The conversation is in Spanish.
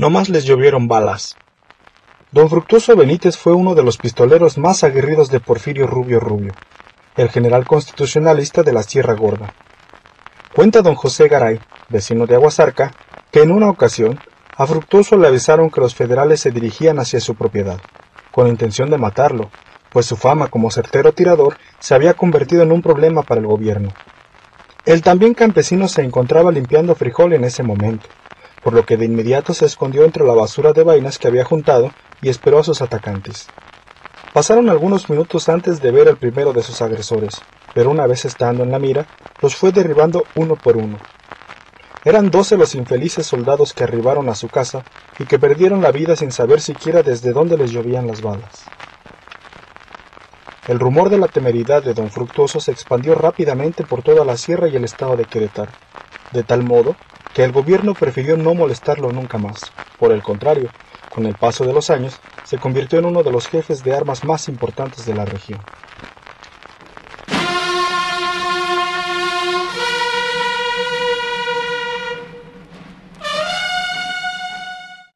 No más les llovieron balas. Don Fructuoso Benítez fue uno de los pistoleros más aguerridos de Porfirio Rubio Rubio, el general constitucionalista de la Sierra Gorda. Cuenta don José Garay, vecino de Aguasarca, que en una ocasión a Fructuoso le avisaron que los federales se dirigían hacia su propiedad, con intención de matarlo, pues su fama como certero tirador se había convertido en un problema para el gobierno. El también campesino se encontraba limpiando frijol en ese momento, por lo que de inmediato se escondió entre la basura de vainas que había juntado y esperó a sus atacantes. Pasaron algunos minutos antes de ver al primero de sus agresores, pero una vez estando en la mira, los fue derribando uno por uno. Eran doce los infelices soldados que arribaron a su casa y que perdieron la vida sin saber siquiera desde dónde les llovían las balas. El rumor de la temeridad de don Fructuoso se expandió rápidamente por toda la sierra y el estado de Querétaro, de tal modo que el gobierno prefirió no molestarlo nunca más. Por el contrario, con el paso de los años, se convirtió en uno de los jefes de armas más importantes de la región.